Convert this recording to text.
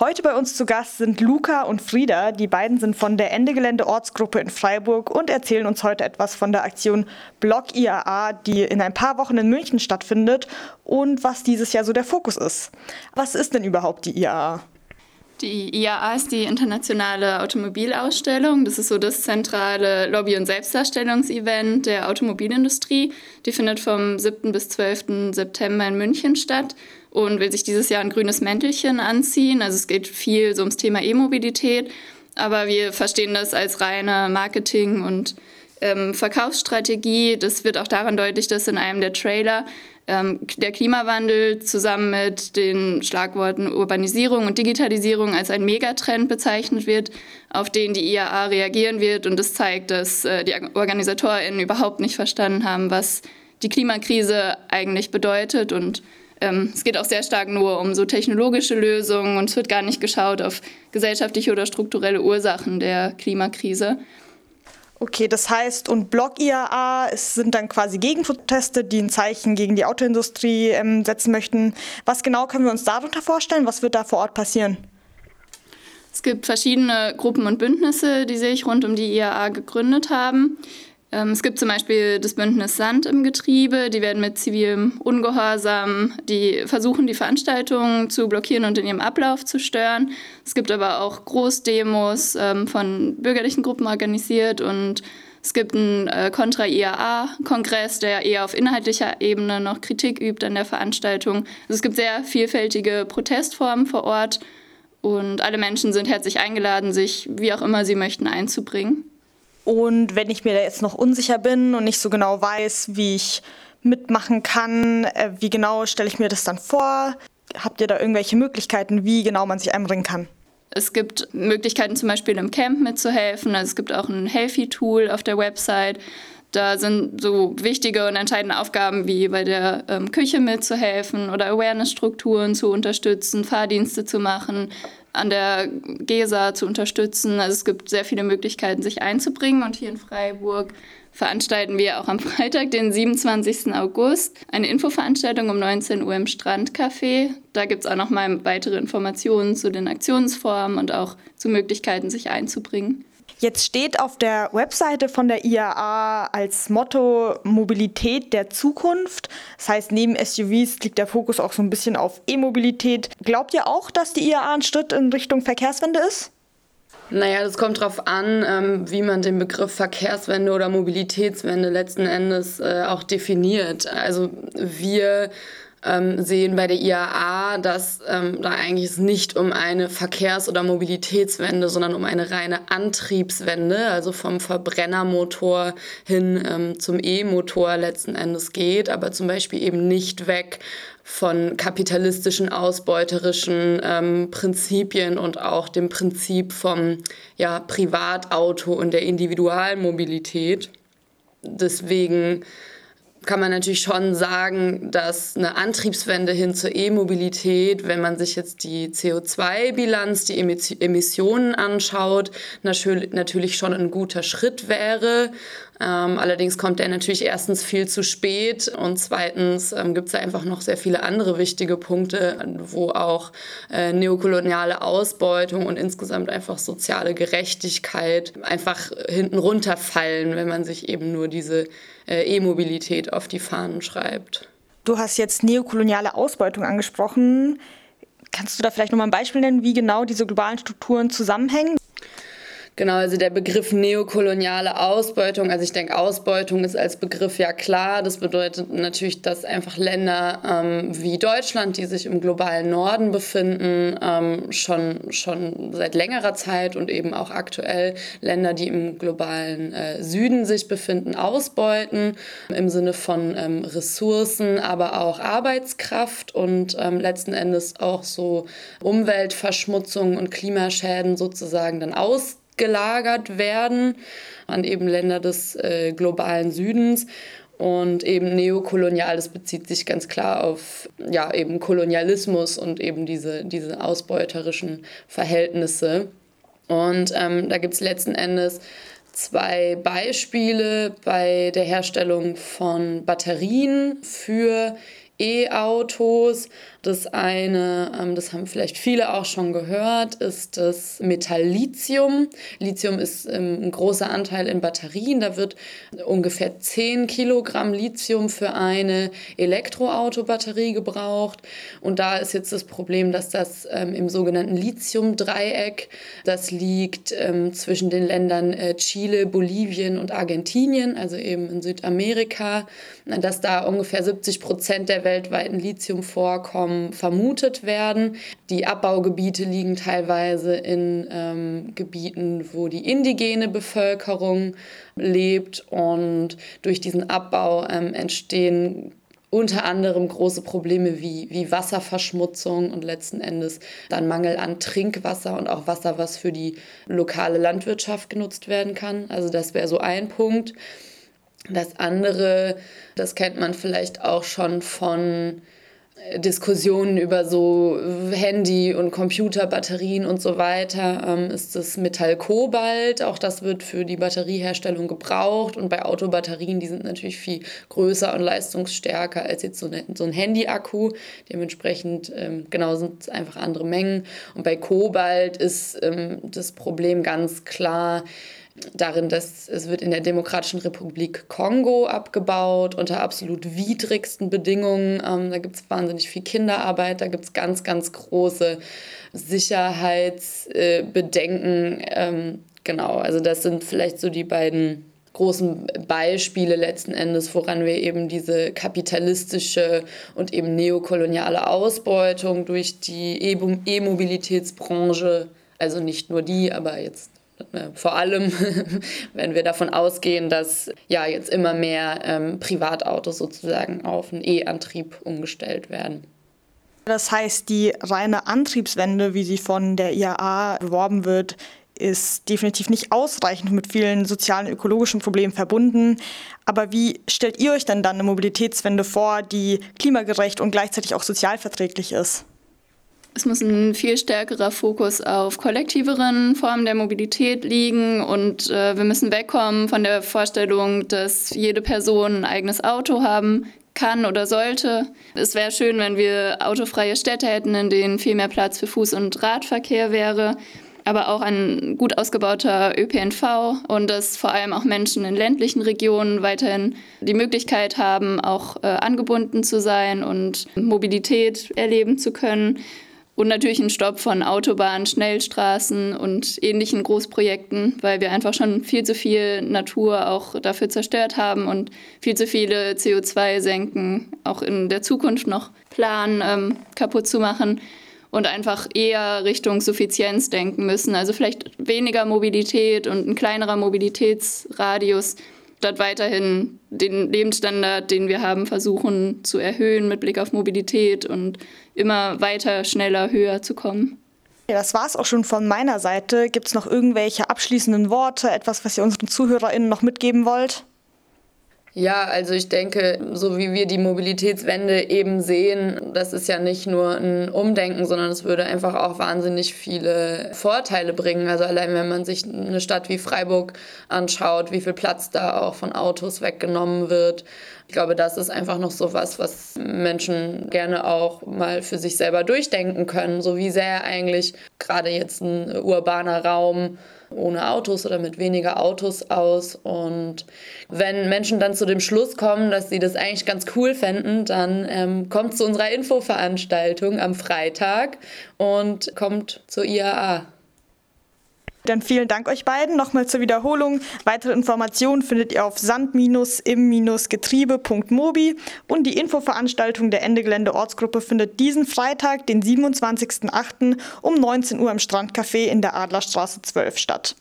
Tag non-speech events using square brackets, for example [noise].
Heute bei uns zu Gast sind Luca und Frieda. Die beiden sind von der Ende Gelände Ortsgruppe in Freiburg und erzählen uns heute etwas von der Aktion Block IAA, die in ein paar Wochen in München stattfindet und was dieses Jahr so der Fokus ist. Was ist denn überhaupt die IAA? Die IAA ist die internationale Automobilausstellung. Das ist so das zentrale Lobby- und Selbstdarstellungsevent der Automobilindustrie. Die findet vom 7. bis 12. September in München statt und will sich dieses Jahr ein grünes Mäntelchen anziehen. Also es geht viel so ums Thema E-Mobilität, aber wir verstehen das als reine Marketing- und ähm, Verkaufsstrategie. Das wird auch daran deutlich, dass in einem der Trailer ähm, der Klimawandel zusammen mit den Schlagworten Urbanisierung und Digitalisierung als ein Megatrend bezeichnet wird, auf den die IAA reagieren wird. Und das zeigt, dass äh, die OrganisatorInnen überhaupt nicht verstanden haben, was die Klimakrise eigentlich bedeutet. Und ähm, es geht auch sehr stark nur um so technologische Lösungen und es wird gar nicht geschaut auf gesellschaftliche oder strukturelle Ursachen der Klimakrise. Okay, das heißt, und Block IAA es sind dann quasi Gegenproteste, die ein Zeichen gegen die Autoindustrie ähm, setzen möchten. Was genau können wir uns darunter vorstellen? Was wird da vor Ort passieren? Es gibt verschiedene Gruppen und Bündnisse, die sich rund um die IAA gegründet haben. Ähm, es gibt zum Beispiel das Bündnis Sand im Getriebe, die werden mit zivilem Ungehorsam, die versuchen, die Veranstaltungen zu blockieren und in ihrem Ablauf zu stören. Es gibt aber auch Großdemos ähm, von bürgerlichen Gruppen organisiert und es gibt einen äh, Contra-IAA-Kongress, der eher auf inhaltlicher Ebene noch Kritik übt an der Veranstaltung. Also es gibt sehr vielfältige Protestformen vor Ort und alle Menschen sind herzlich eingeladen, sich wie auch immer sie möchten einzubringen. Und wenn ich mir da jetzt noch unsicher bin und nicht so genau weiß, wie ich mitmachen kann, äh, wie genau stelle ich mir das dann vor? Habt ihr da irgendwelche Möglichkeiten, wie genau man sich einbringen kann? Es gibt Möglichkeiten, zum Beispiel im Camp mitzuhelfen. Also es gibt auch ein Healthy-Tool auf der Website. Da sind so wichtige und entscheidende Aufgaben wie bei der ähm, Küche mitzuhelfen oder Awareness-Strukturen zu unterstützen, Fahrdienste zu machen, an der GESA zu unterstützen. Also es gibt sehr viele Möglichkeiten, sich einzubringen. Und hier in Freiburg veranstalten wir auch am Freitag, den 27. August, eine Infoveranstaltung um 19 Uhr im Strandcafé. Da gibt es auch noch mal weitere Informationen zu den Aktionsformen und auch zu Möglichkeiten, sich einzubringen. Jetzt steht auf der Webseite von der IAA als Motto Mobilität der Zukunft. Das heißt, neben SUVs liegt der Fokus auch so ein bisschen auf E-Mobilität. Glaubt ihr auch, dass die IAA ein Schritt in Richtung Verkehrswende ist? Naja, das kommt darauf an, ähm, wie man den Begriff Verkehrswende oder Mobilitätswende letzten Endes äh, auch definiert. Also wir ähm, sehen bei der IAA, dass ähm, da eigentlich es nicht um eine Verkehrs- oder Mobilitätswende, sondern um eine reine Antriebswende, also vom Verbrennermotor hin ähm, zum E-Motor letzten Endes geht, aber zum Beispiel eben nicht weg von kapitalistischen, ausbeuterischen ähm, Prinzipien und auch dem Prinzip vom ja, Privatauto und der Individualmobilität. Deswegen kann man natürlich schon sagen, dass eine Antriebswende hin zur E-Mobilität, wenn man sich jetzt die CO2-Bilanz, die Emissionen anschaut, natürlich schon ein guter Schritt wäre. Ähm, allerdings kommt der natürlich erstens viel zu spät und zweitens ähm, gibt es einfach noch sehr viele andere wichtige Punkte, wo auch äh, neokoloniale Ausbeutung und insgesamt einfach soziale Gerechtigkeit einfach hinten runterfallen, wenn man sich eben nur diese äh, E-Mobilität auf die Fahnen schreibt. Du hast jetzt neokoloniale Ausbeutung angesprochen. Kannst du da vielleicht noch mal ein Beispiel nennen, wie genau diese globalen Strukturen zusammenhängen? Genau, also der Begriff neokoloniale Ausbeutung, also ich denke, Ausbeutung ist als Begriff ja klar. Das bedeutet natürlich, dass einfach Länder ähm, wie Deutschland, die sich im globalen Norden befinden, ähm, schon, schon seit längerer Zeit und eben auch aktuell Länder, die im globalen äh, Süden sich befinden, ausbeuten, im Sinne von ähm, Ressourcen, aber auch Arbeitskraft und ähm, letzten Endes auch so Umweltverschmutzung und Klimaschäden sozusagen dann aus gelagert werden an eben Länder des äh, globalen Südens. Und eben neokolonial, das bezieht sich ganz klar auf ja, eben Kolonialismus und eben diese, diese ausbeuterischen Verhältnisse. Und ähm, da gibt es letzten Endes zwei Beispiele bei der Herstellung von Batterien für E-Autos. Das eine, ähm, das haben vielleicht viele auch schon gehört, ist das Metall Lithium. Ist ähm, ein großer Anteil in Batterien. Da wird ungefähr 10 Kilogramm Lithium für eine Elektroautobatterie gebraucht. Und da ist jetzt das Problem, dass das ähm, im sogenannten Lithium-Dreieck, das liegt zwischen den Ländern äh, Chile, Bolivien und Argentinien, also eben in Südamerika, dass da ungefähr 70 Prozent der weltweiten Lithiumvorkommen vermutet werden. Die Abbaugebiete liegen teilweise in ähm, Gebieten, wo die indigene Bevölkerung lebt und durch diesen Abbau ähm, entstehen unter anderem große Probleme wie, wie Wasserverschmutzung und letzten Endes dann Mangel an Trinkwasser und auch Wasser, was für die lokale Landwirtschaft genutzt werden kann. Also das wäre so ein Punkt. Das andere, das kennt man vielleicht auch schon von Diskussionen über so Handy- und Computerbatterien und so weiter ähm, ist das Metall Kobalt. Auch das wird für die Batterieherstellung gebraucht. Und bei Autobatterien, die sind natürlich viel größer und leistungsstärker als jetzt so, eine, so ein Handy-Akku. Dementsprechend, ähm, genau, sind es einfach andere Mengen. Und bei Kobalt ist ähm, das Problem ganz klar, darin, dass es wird in der Demokratischen Republik Kongo abgebaut unter absolut widrigsten Bedingungen. Ähm, da gibt es wahnsinnig viel Kinderarbeit, da gibt es ganz, ganz große Sicherheitsbedenken. Äh, ähm, genau, also das sind vielleicht so die beiden großen Beispiele letzten Endes, woran wir eben diese kapitalistische und eben neokoloniale Ausbeutung durch die E-Mobilitätsbranche, also nicht nur die, aber jetzt vor allem, [laughs] wenn wir davon ausgehen, dass ja jetzt immer mehr ähm, Privatautos sozusagen auf einen E-Antrieb umgestellt werden. Das heißt, die reine Antriebswende, wie sie von der IAA beworben wird, ist definitiv nicht ausreichend mit vielen sozialen und ökologischen Problemen verbunden. Aber wie stellt ihr euch denn dann eine Mobilitätswende vor, die klimagerecht und gleichzeitig auch sozialverträglich ist? Es muss ein viel stärkerer Fokus auf kollektiveren Formen der Mobilität liegen und äh, wir müssen wegkommen von der Vorstellung, dass jede Person ein eigenes Auto haben kann oder sollte. Es wäre schön, wenn wir autofreie Städte hätten, in denen viel mehr Platz für Fuß- und Radverkehr wäre, aber auch ein gut ausgebauter ÖPNV und dass vor allem auch Menschen in ländlichen Regionen weiterhin die Möglichkeit haben, auch äh, angebunden zu sein und Mobilität erleben zu können. Und natürlich ein Stopp von Autobahnen, Schnellstraßen und ähnlichen Großprojekten, weil wir einfach schon viel zu viel Natur auch dafür zerstört haben und viel zu viele CO2-Senken auch in der Zukunft noch planen, ähm, kaputt zu machen und einfach eher Richtung Suffizienz denken müssen. Also vielleicht weniger Mobilität und ein kleinerer Mobilitätsradius statt weiterhin den Lebensstandard, den wir haben, versuchen zu erhöhen mit Blick auf Mobilität und immer weiter, schneller, höher zu kommen. Ja, das war es auch schon von meiner Seite. Gibt es noch irgendwelche abschließenden Worte, etwas, was ihr unseren ZuhörerInnen noch mitgeben wollt? Ja, also ich denke, so wie wir die Mobilitätswende eben sehen, das ist ja nicht nur ein Umdenken, sondern es würde einfach auch wahnsinnig viele Vorteile bringen. Also allein wenn man sich eine Stadt wie Freiburg anschaut, wie viel Platz da auch von Autos weggenommen wird. Ich glaube, das ist einfach noch so was, was Menschen gerne auch mal für sich selber durchdenken können. So wie sehr eigentlich gerade jetzt ein urbaner Raum ohne Autos oder mit weniger Autos aus. Und wenn Menschen dann zu dem Schluss kommen, dass sie das eigentlich ganz cool fänden, dann ähm, kommt zu unserer Infoveranstaltung am Freitag und kommt zur IAA. Dann vielen Dank euch beiden. Nochmal zur Wiederholung. Weitere Informationen findet ihr auf sand-im-getriebe.mobi und die Infoveranstaltung der Ende Gelände Ortsgruppe findet diesen Freitag, den 27.08. um 19 Uhr im Strandcafé in der Adlerstraße 12 statt.